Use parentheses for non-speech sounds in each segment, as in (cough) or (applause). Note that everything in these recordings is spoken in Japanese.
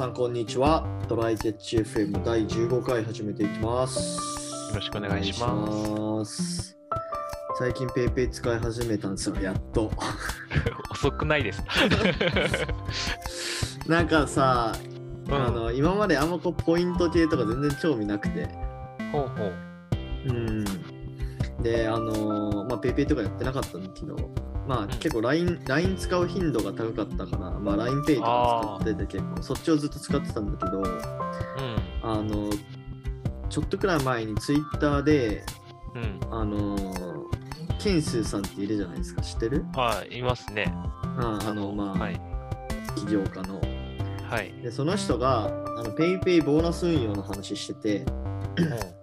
さんこんにちは。トライテッチ FM 第15回始めていきます。よろしくお願いしますお願いします最近 PayPay 使い始めたんですよ、やっと。遅くないです。(laughs) なんかさ、うんあの今まであんまこうポイント系とか全然興味なくて。ほうほう。うん。で、あのまあ PayPay とかやってなかったんだけど、まあん結構 LINE, LINE 使う頻度が高かったから、まあ LINEPay とか使ってて結構そっちをずっと使ってたんだけど、うん。あの、ちょっとくらい前に Twitter で、うん。あのー、けんすうさんっているじゃないですか、知ってる？はい、いますね。ああの、まあ、はい。起業家の。はい。で、その人が、あの、 PayPay ボーナス運用の話してて、これ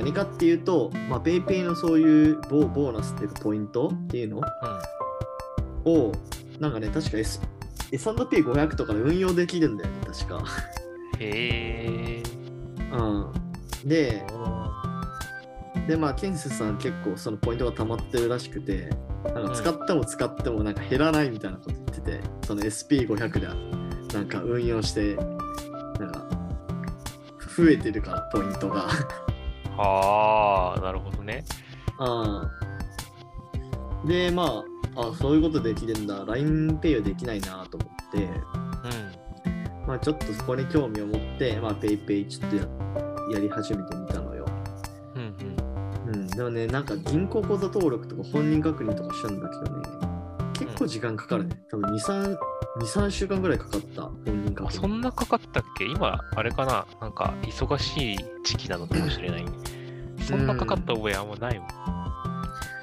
何かっていうと、まあ、 PayPay のそういうボボーナスっていうかポイントっていうの？うん。を、なんかね、確か S S&P500 とかで運用できるんだよね、確か。へえ。うん。で、で、まあ、ケンスーさん結構そのポイントが溜まってるらしくて、なんか使っても使ってもなんか減らないみたいなこと言ってて、その SP500 でなんか運用して、なんか増えてるから、ポイントが。はあ、なるほどね。うん。で、まあ、あ、そういうことできるんだ、LINEPay はできないなと思って、うん。まあちょっとそこに興味を持って、まあ PayPay ちょっとややり始めてみたのよ。うんうん、でもね、なんか銀行口座登録とか本人確認とかしたんだけどね、結構時間かかるね。多分2、3、2、3週間ぐらいかかった、本人うん。確そんなかかったっけ？今、あれかな？なんか、忙しい時期なのかもしれない。そんなかかった覚えあんまないもん。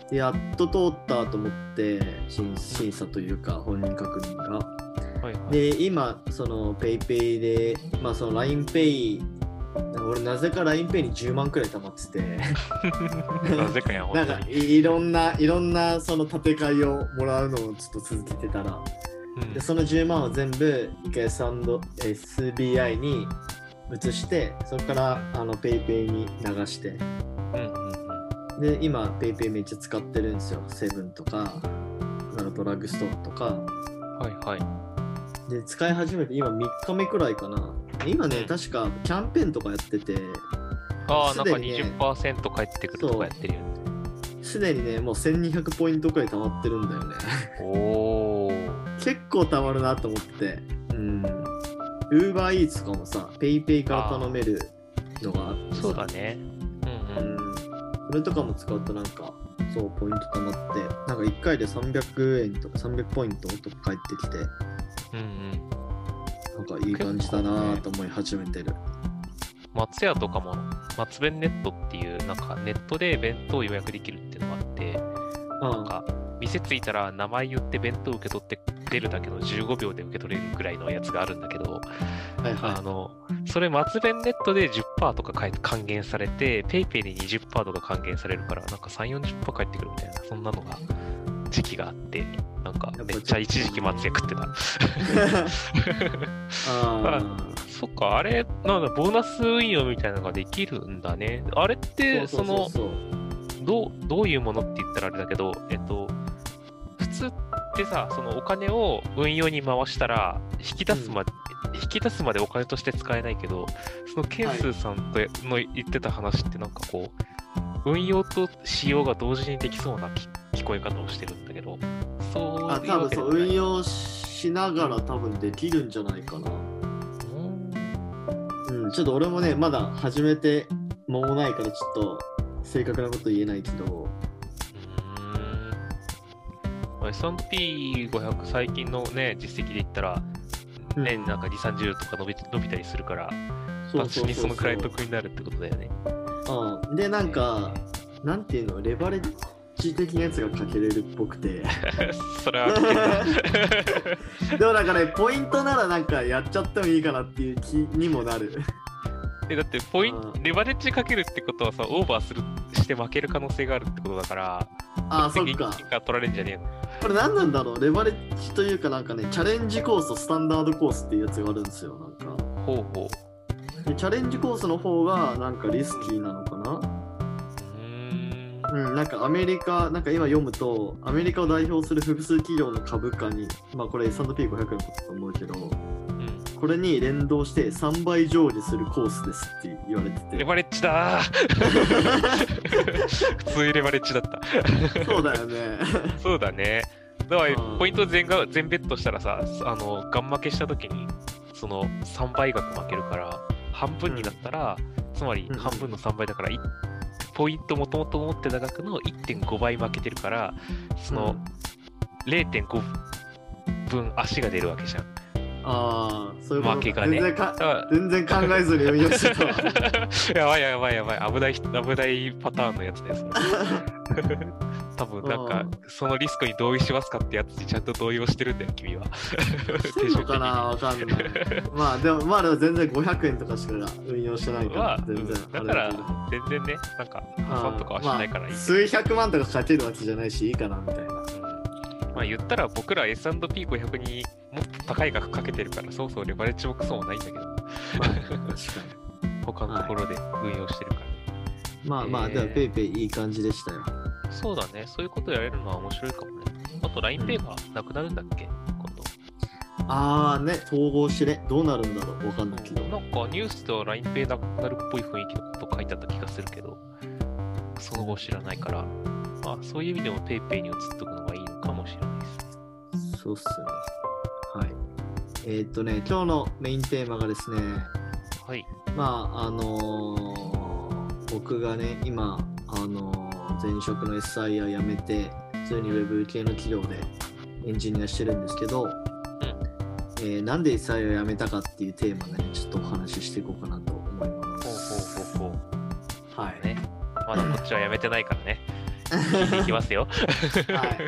でやっと通ったと思って審、審査というか本人確認が。はいはい。で、今、その PayPay で、まあその LINEPay、俺なぜか LINEPay に10万くらい貯まってて、(laughs) なぜかや、なんか。いいろんな、いろんなその建て替えをもらうのをちょっと続けてたら、うん。でその10万を全部一回 SBI に移してそこからあの PayPay に流して。うんうんうん。で今 PayPay めっちゃ使ってるんですよ。セブンとかあのドラッグストアとか。はいはい。で使い始めて今3日目くらいかな今ねうん確かキャンペーンとかやっててああ、なんかすでにね20%返ってくるとかやってるよね。すでにねもう1200ポイントくらい貯まってるんだよねおー。結構貯まるなと思ってうん UberEats とかもさ PayPay から頼めるのがあってさそうだね。うんうん。うんこれとかも使うとなんか、そう、ポイント貯まって、なんか1回で300円とか300ポイントとか返ってきて、うんうん。なんかいい感じだなぁと思い始めてる。松屋とかも松弁ネットっていうなんかネットで弁当を予約できるっていうのがあってなんか店着いたら名前言って弁当受け取って出るだけの15秒で受け取れるぐらいのやつがあるんだけど、はいはあのそれ松弁ネットで10%とか返還元されて PayPay に20%とか還元されるからなんか3、40%返ってくるみたいなそんなのが時期があってなんかめっちゃ一時期松屋食ってた。(laughs) (laughs) そっか、あれ、なんだ、ボーナス運用みたいなのができるんだね。あれっあ。て、その、どう、どういうものって言ったらあれだけど、えっと、普通ってさ、そのお金を運用に回したら、引き出すまで、引き出すまでお金として使えないけど、そのケンスーさんとの言ってた話ってなんかこう、運用と使用が同時にできそうな聞聞こえ方をしてるんだけど、そうあ、多分そう、運用しながら多分できるんじゃないかな。う？んうん、ちょっと俺もね、まだ始めて間もないからちょっと正確なこと言えないけど、うーん S&P500 最近のね、実績で言ったら、年なんか2、30とか伸び伸びたりするから、私にそのくらい得になるってことだよね。うん。で、なんか、なんていうの、レバレッジ的なやつがかけれるっぽくて。(laughs) それは (laughs) でもなんかね、ポイントならなんかやっちゃってもいいかなっていう気にもなる。(laughs) えだってポイントう、んレバレッジかけるってことはさ、オーバーするして負ける可能性があるってことだから、ああ、そっ責か。取られるんじゃねえのこれ何なんだろう？レバレッジというかなんかね、チャレンジコースとスタンダードコースっていうやつがあるんですよ。なんか。ほうほでチャレンジコースの方がなんかリスキーなのかな？う。ん。うん、なんかアメリカ、なんか今読むと、アメリカを代表する複数企業の株価に、まあこれ S&P500 のことだと思うけど、うんこれに連動して3倍上下するコースですって言われててレバレッジだー (laughs) 普通にレバレッジだった。そうだよね (laughs) そうだね。だからうんポイント全が全ベットしたらさ、あの、ガン負けした時に、その3倍額負けるから、半分になったら、つまりうん半分の3倍だから、いポイントもともと持ってた額の1.5倍負けてるから、その0.5分足が出るわけじゃん。ああそういうこと負けがね。全然全然考えずに運用してたわ。(laughs) やばいやばいやばい、危ない、危ないパターンのやつです。(laughs) 多分なんかうん、そのリスクに同意しますかってやつにちゃんと同意をしてるんだよ、君は。(laughs) してんのかな？わかんない。(laughs) まあでもまあでも全然500円とかしか運用してないかまあら、全然うんだから全然ね、なんか破産とかはしないからいい。まあ。数百万とかかけるわけじゃないしいいかなみたいな。うんまあ言ったら僕ら S&P500 にもっと高い額かけてるから、そうそうレバレッジもクソもないんだけど、まあ確かに。(laughs) 他のところで運用してるから。まあまあ、えー。でもペイペイいい感じでしたよ。そうだね、そういうことやれるのは面白いかもね。あと LINEPay がなくなるんだっけ？今度。あーね、統合してね、どうなるんだろうわかんないけど。なんかニュースでは LINEPay なくなるっぽい雰囲気のこと書いてあった気がするけど、その後知らないから、まあそういう意味でも PayPay に移っとくのがいいのかもしれないです。そうっすね。はい。えーっとね、今日のメインテーマがですね、はい。まあ、あのー僕がね、今、あのー前職の SIR 辞めて、普通に Web 系の企業でエンジニアしてるんですけど、えーなんで SIR を辞めたかっていうテーマでね、ちょっとお話ししていこうかなと思いまほうす。ほうほうほはい。う。ね。まだこっちはやめてないからね。聞いきますよ。はい、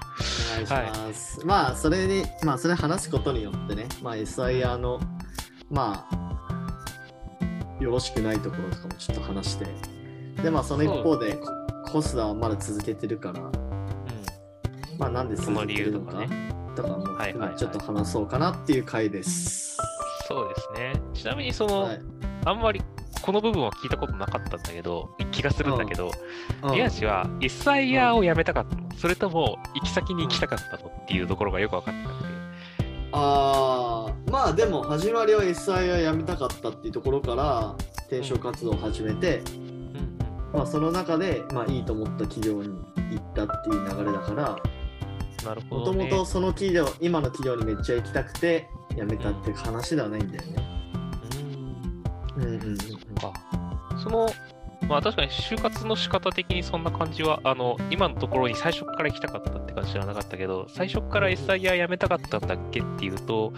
お願いします。まあ、それに、まあ、それ話すことによってね、まあ、SIR の、まあ、よろしくないところとかもちょっと話して、で、まあ、その一方で、ココスダはまだ続けてるから、うまあ、なんでその理続けるのか由とかね。も含めちょっと話そうかなっていう回です。そうですね。ちなみにその、はいあんまりこの部分は聞いたことなかったんだけど、気がするんだけど、うん宮地は SIR を辞めたかったのそれとも行き先に行きたかったのっていうところがよく分かってなくて。あーまあでも始まりは SIR 辞めたかったっていうところから転職活動を始めて、うんまあ、その中で、まあ、いいと思った企業に行ったっていう流れだからうん。なるほも。ともとその企業今の企業にめっちゃ行きたくて辞めたって話ではないんだよね。うんうんうんうんか。その、まあ確かに就活の仕方的にそんな感じは、あの、今のところに最初から行きたかったって感じではなかったけど、最初から SIR 辞めたかったんだっけっていうと、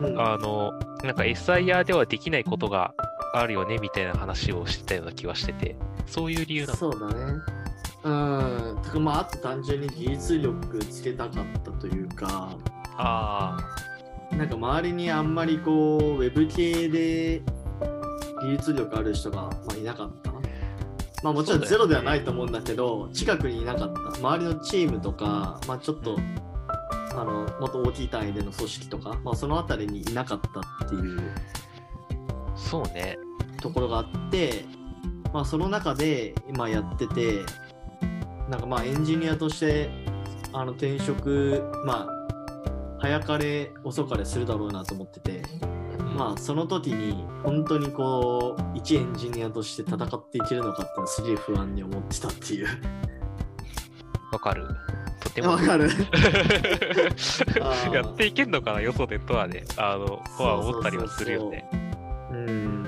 うんあの、なんか SIR ではできないことがあるよねみたいな話をしてたような気はしてて、そういう理由なの。そうだね。うん。てかまああと単純に技術力つけたかったというかあなんか周りにあんまりこうウェブ系で技術力ある人が、まあ、いなかった。まあもちろんゼロではないと思うんだけど、近くにいなかった。周りのチームとか、まあちょっと、あの、もっと大きい単位での組織とか、まあそのあたりにいなかったっていうあ、そうね。ところがあって、まあその中で今やってて、なんかまあエンジニアとして、あの転職、まあ、早かれ遅かれするだろうなと思ってて、まあその時に本当にこう一エンジニアとして戦っていけるのかってすげえ不安に思ってたっていう。あ、わかる。とても。わかる (laughs) (laughs) やっていけんのかな、よそでとはね、あの、とは思ったりはするよね。うん。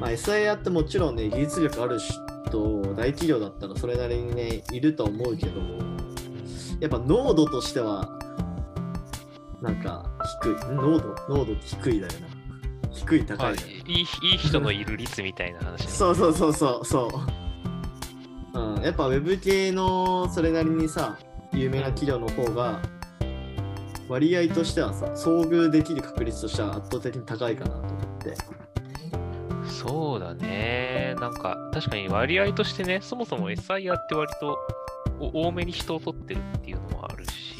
まあ SIR ってもちろんね技術力ある人大企業だったらそれなりにねいると思うけどやっぱ濃度としてはなんか低い濃度濃度低いだよな低いまあ、高いいいいい人のいる率みたいな話ね。(laughs) そうそうそうそうそう。うん、やっぱウェブ系のそれなりにさ、有名な企業の方が、割合としてはさ、遭遇できる確率としては圧倒的に高いかなと思って。そうだね。なんか、確かに割合としてね、そもそも SIR って割とお多めに人を取ってるっていうのもあるし、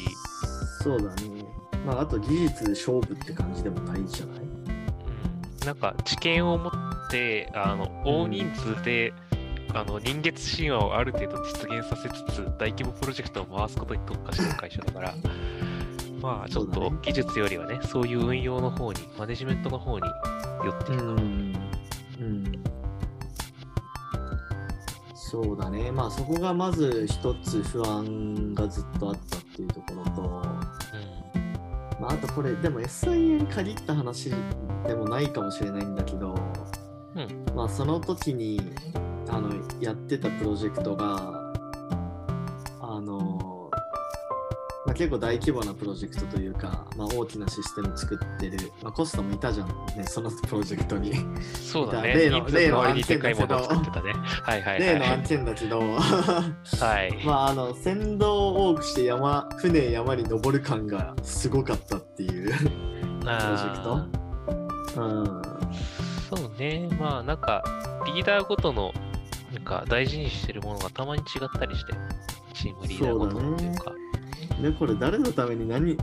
そうだね。まあ、あと技術で勝負って感じでもないじゃない？うん、なんか知見を持って、あの大人数で、あの人月神話をある程度実現させつつ、大規模プロジェクトを回すことに特化してる会社だから、まあちょっと技術よりはね、そういう運用の方に、マネジメントの方に寄っていく。うん。うん。そうだね。まあそこがまず一つ不安がずっとあったっていうところと、まああとこれ、でも SIA に限った話でもないかもしれないんだけど、うんまあその時にあのやってたプロジェクトが、結構大規模なプロジェクトというか、まあ、大きなシステム作ってる、まあ、コストもいたじゃんね、そのプロジェクトに。うん。そうだね。例の人数の割にでかいものを例の作ってたね。はいはい例のは案件だけど、い。はい。(laughs) まああの船頭を多くして山船山に登る感がすごかったっていうプロジェクト。うん、そうね。まあなんか、リーダーごとの、なんか大事にしてるものがたまに違ったりして、チームリーダーごとのっていうか。でこれ誰のために何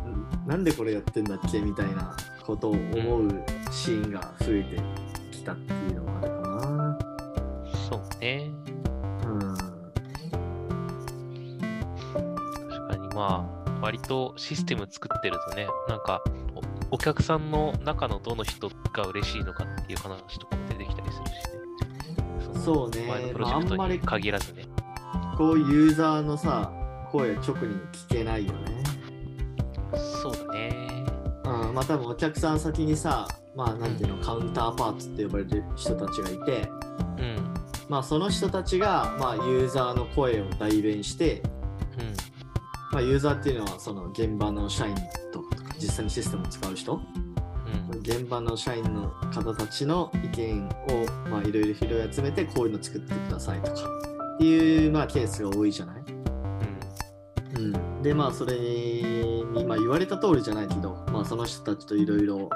なんでこれやってんだっけみたいなことを思うシーンが増えてきたっていうのがあるかな。そうね。うん確かにまあ、割とシステム作ってるとね、なんか、おお客さんの中のどの人が嬉しいのかっていう話とかも出てきたりするしね。のそうね前のプロジェクトに限らずね。こうユーザーのさ声直に聞けないよね。そうだね。うん、まあ多分お客さん先にさまあなんていうのカウンターパーツって呼ばれる人たちがいてうん。まあその人たちがまあユーザーの声を代弁してうん。まあユーザーっていうのはその現場の社員とか実際にシステムを使う人？うん。現場の社員の方たちの意見をまあいろいろ拾い集めてこういうの作ってくださいとかっていうまあケースが多いじゃない？うん、でまあそれに、まあ、言われた通りじゃないけど、まあ、その人たちといろいろ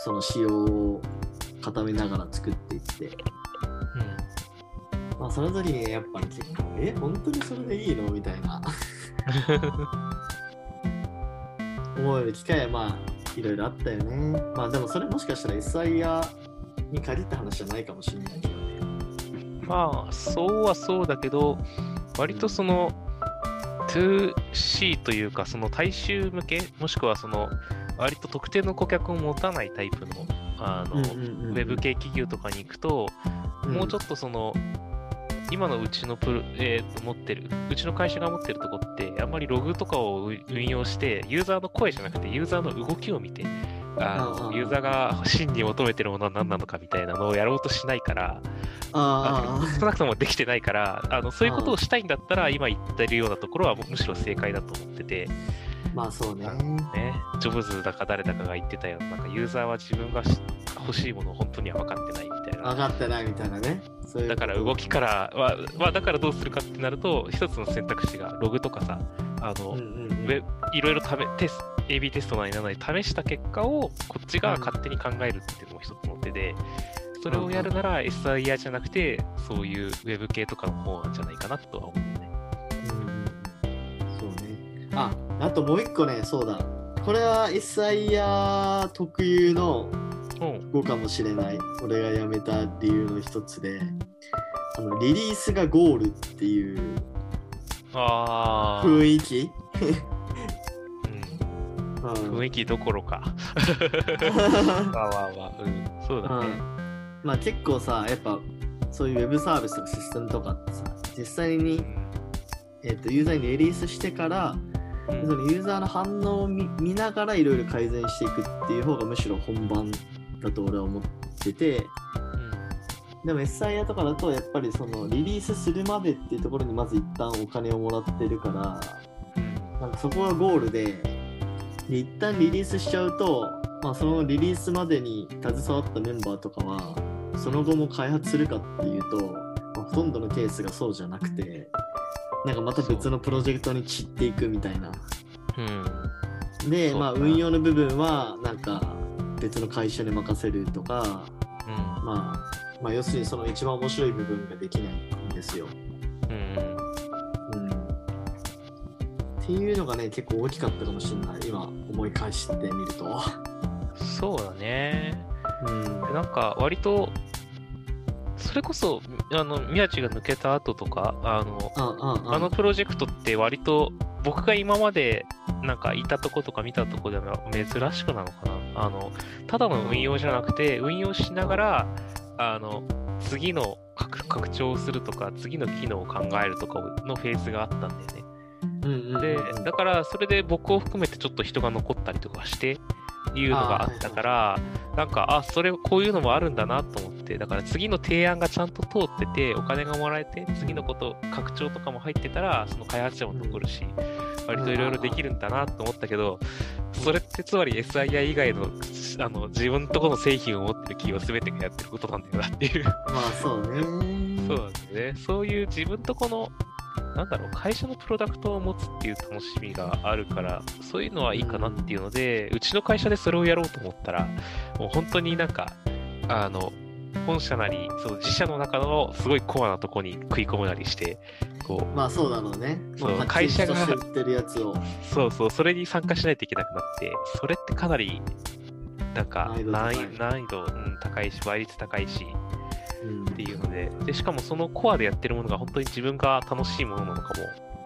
その仕様を固めながら作っていって、まあ、その時にやっぱり結構え本当にそれでいいの？みたいな。(laughs) 思える機会はまあいろいろあったよね。まあでもそれもしかしたら SIR に限った話じゃないかもしれないけどね。うん。まあ、そうはそうだけど、割とその、2C というか、その大衆向け、もしくはその、割と特定の顧客を持たないタイプの、あの、ウェブ系企業とかに行くと、もうちょっとその、今のうちのプロ、えーと持ってる、うちの会社が持ってるとこって、あんまりログとかを運用して、ユーザーの声じゃなくて、ユーザーの動きを見て、あユーザーが真に求めてるものは何なのかみたいなのをやろうとしないから、ああの少なくともできてないからあの、そういうことをしたいんだったら、今言ってるようなところはむしろ正解だと思ってて、あまあそうね。ね、ジョブズだか誰だかが言ってたような、なんかユーザーは自分がし欲しいものを本当には分かってないみたいな。分かってないみたいなね。だから動きからは、まあ、だからどうするかってなると、一つの選択肢がログとかさ、あの、うんうんうん。いろいろ試テス AB テストなりななり試した結果をこっちが勝手に考えるっていうのも一つの手で、それをやるなら SIR じゃなくて、そういうウェブ系とかの方なんじゃないかなとは思うね。うんそうね。あ、あともう一個ね、そうだ。これは SIR 特有のうん。語かもしれない。俺が辞めた理由の一つで、あのリリースがゴールっていうああ、雰囲気？雰囲気どころか。わわわ、うん。そうだね。まあ結構さ、やっぱそういうウェブサービスとかシステムとかってさ、実際に、えっとユーザーにリリースしてから、うんそのユーザーの反応を見見ながらいろいろ改善していくっていう方がむしろ本番だと俺は思っててでも SIR とかだとやっぱりそのリリースするまでっていうところにまず一旦お金をもらってるからうんなんかそこがゴールでで一旦リリースしちゃうと、まあ、そのリリースまでに携わったメンバーとかはその後も開発するかっていうと、まあほとんどのケースがそうじゃなくてなんかまた別のプロジェクトに散っていくみたいな。うん。で、まあ、運用の部分はなんか別の会社に任せるとか、うん。まあ、まあ要するにその一番面白い部分ができないんですよ。っていうのがね結構大きかったかもしれない今思い返してみると。そうだね。うんなんか割と、それこそ、あの、宮地が抜けた後とか、あの、あのプロジェクトって割と僕が今までなんかいたとことか見たとこでは珍しくなのかな。あの、ただの運用じゃなくて、運用しながら、あの、次の拡拡張するとか、次の機能を考えるとかのフェーズがあったんだよね。で、だからそれで僕を含めてちょっと人が残ったりとかして、いうのがあったから、なんか、あ、それ、こういうのもあるんだなと思って、だから次の提案がちゃんと通ってて、お金がもらえて、次のこと、拡張とかも入ってたら、その開発者も残るし、割といろいろできるんだなと思ったけど、それってつまり SII 以外のあの自分のところの製品を持ってる企業全てがやってることなんだよなっていう。まあそうね。そうなんですね。そういう自分とこの、なんだろう、会社のプロダクトを持つっていう楽しみがあるから、そういうのはいいかなっていうので、うちの会社でそれをやろうと思ったら、もう本当になんか、あの、本社なり、その自社の中のすごいコアなとこに食い込むなりして、こう、まあそうだろうね。そうも会社がってるやつを。そうそう、それに参加しないといけなくなって、それってかなり、なんか難易度高い難易度、うん、高いし、倍率高いし、うんっていうのでで、しかもそのコアでやってるものが本当に自分が楽しいものなのか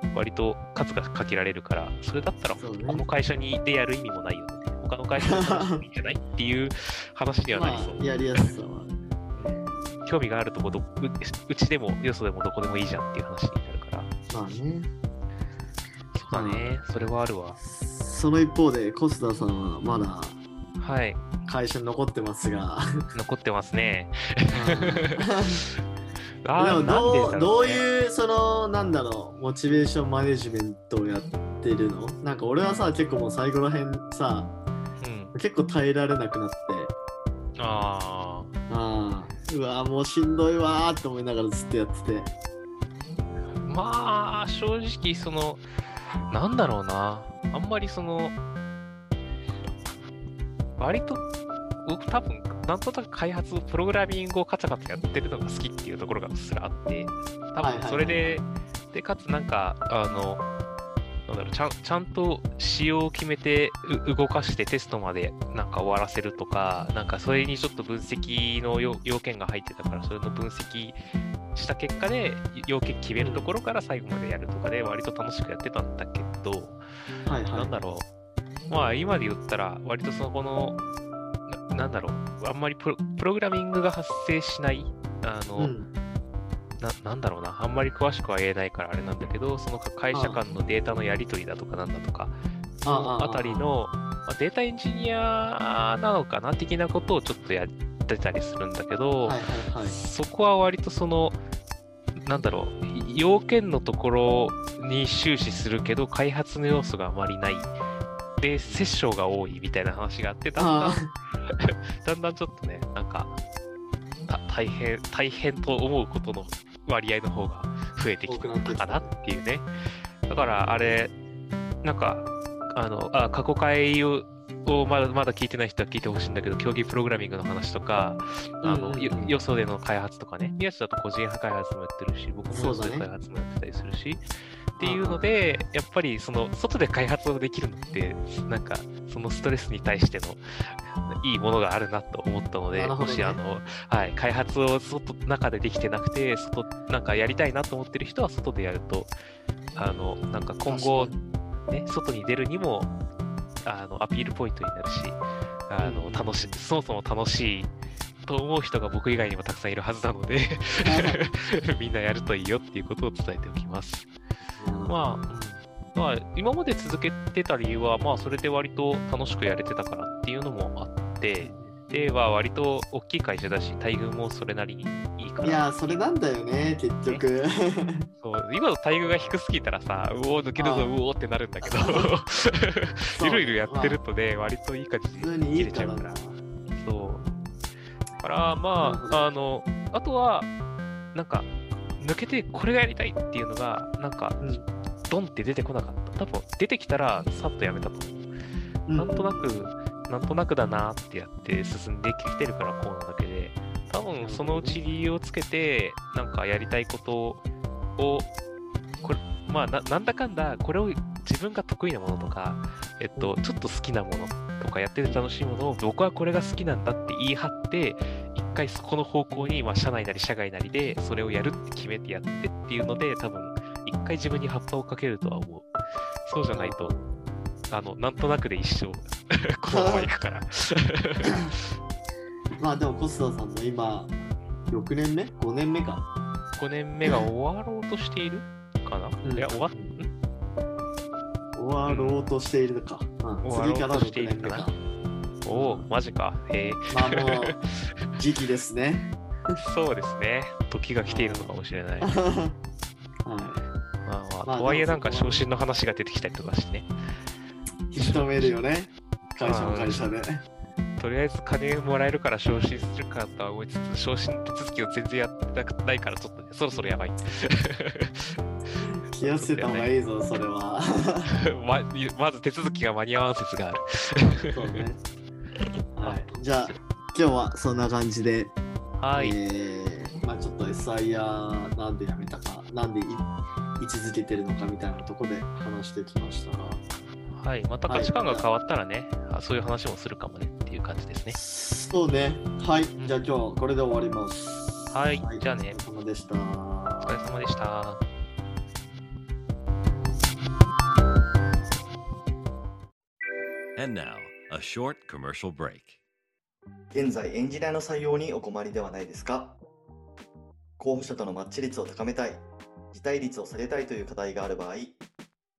も、割と数がかけられるから、それだったらこの会社にでやる意味もないよね。他の会社で楽しいんじゃないっていう話にはなりそう。(laughs) まあやりやすさは。興味があるとこどう、うちでも、よそでもどこでもいいじゃんっていう話になるから。まあね。そうだね、それはあるわ。その一方で、コスタさんはまだはい、会社に残ってますが。残ってますね。で (laughs) あーもどうなんでだろどうねいうそのなんだろうモチベーションマネジメントをやってるの？なんか俺はさ結構もう最後らへんさうん。結構耐えられなくなってああ。うわもうしんどいわーって思いながらずっとやっててまあ、正直、その、なんだろうな。あんまりその、割と、僕多分、なんとなく開発、プログラミングをカチャカチャやってるのが好きっていうところがうっすらあって、多分はいはいはい。それで、で、かつなんか、あの、なんだろうちゃんちゃんと仕様を決めてう動かしてテストまでなんか終わらせるとか、なんかそれにちょっと分析の要要件が入ってたから、それの分析した結果で要件決めるところから最後までやるとかで割と楽しくやってたんだけど、はいはい。なんだろう、まあ今で言ったら割とそのこの、ななんだろう、あんまりプロプログラミングが発生しない、あの、うん。ななんだろうな、あんまり詳しくは言えないからあれなんだけど、その会社間のデータのやり取りだとかなんだとか、そのあたりの、まあ、データエンジニアなのかな的なことをちょっとやってたりするんだけど、はいはいはい。そこは割とその、なんだろう、要件のところに終始するけど、開発の要素があまりない。で、セッションが多いみたいな話があって、だんだんあ (laughs) だんだんちょっとね、なんか、た大変、大変と思うことの割合の方が増えてきたかなっていうね。だから、あれ、なんか、あの、あ過去回ををまだまだ聞いてない人は聞いてほしいんだけど、競技プログラミングの話とか、あの、うんよよそでの開発とかね、宮地だと個人派開発もやってるし、僕もよそで開発もやってたりするし、っていうので、やっぱりその外で開発をできるのって、なんかそのストレスに対してのいいものがあるなと思ったので、ね。もしあの、はい、開発を外、中でできてなくて、外、なんかやりたいなと思ってる人は外でやると、あの、なんか今後、ね、外に出るにも、あの、アピールポイントになるし、あの、うん。楽しい、そもそも楽しいと思う人が僕以外にもたくさんいるはずなので、(laughs) みんなやるといいよっていうことを伝えておきます。まあ、まあ、今まで続けてた理由は、まあ、それで割と楽しくやれてたからっていうのもあって、で、は割と大きい会社だし、待遇もそれなりにいいから。いやーそれなんだよね結局そう今の待遇が低すぎたらさ、うおー、抜けるぞ、うおーってなるんだけど、そうゆるゆるやってるとね、割といい感じ普通に切にいいかれちゃうから。そう。だから、まあ、あの、あとは、なんか、抜けてこれがやりたいっていうのが、なんか、うんドンって出てこなかった。多分、出てきたら、さっとやめたと思う。うんなんとなく、なんとなくだなってやって進んできてるからこうなだけで、多分そのうち理由をつけて、なんかやりたいことを、これ、まあな、なんだかんだ、これを自分が得意なものとか、えっと、ちょっと好きなものとかやってて楽しいものを、僕はこれが好きなんだって言い張って、一回そこの方向に、まあ、社内なり社外なりで、それをやるって決めてやってっていうので、多分、一回自分に葉っぱをかけるとは思う。そうじゃないと、あの、なんとなくで一生、(laughs) このままいくから。(laughs) まあでも、コスタさんの今、6年目 ?5 年目か。5年目が終わろうとしているかな、うんいや、終わ終わろうとしているのか。うん、次から6としている年目か。おお、マジか。へえ。まあもう、(laughs) 時期ですね。そうですね。時が来ているのかもしれない。まはい。あままああ、とはいえなんか昇進の話が出てきたりとかしてね。認めるよね。会社も会社で。とりあえず金もらえるから昇進するかとは思いつつ、昇進手続きを全然やってなくないから、ちょっとね、そろそろやばい。気をつけた方がいいぞ、それは。(laughs) ままず手続きが間に合わん説がある。そうね。(laughs) はい。じゃあ、今日はそんな感じで、はい。えーまあちょっと SIR なんで辞めたか、なんでい位置づけてるのかみたいなところで話してきましたが、はい。また価値観が変わったらね、あそういう話もするかもねっていう感じですね。そうね。はい。じゃあ今日はこれで終わります。はいじゃあねお疲れ様でした。お疲れ様でした。And now, a short commercial break. 現在エンジニアの採用にお困りではないですか？候補者とのマッチ率を高めたい、辞退率を下げたいという課題がある場合、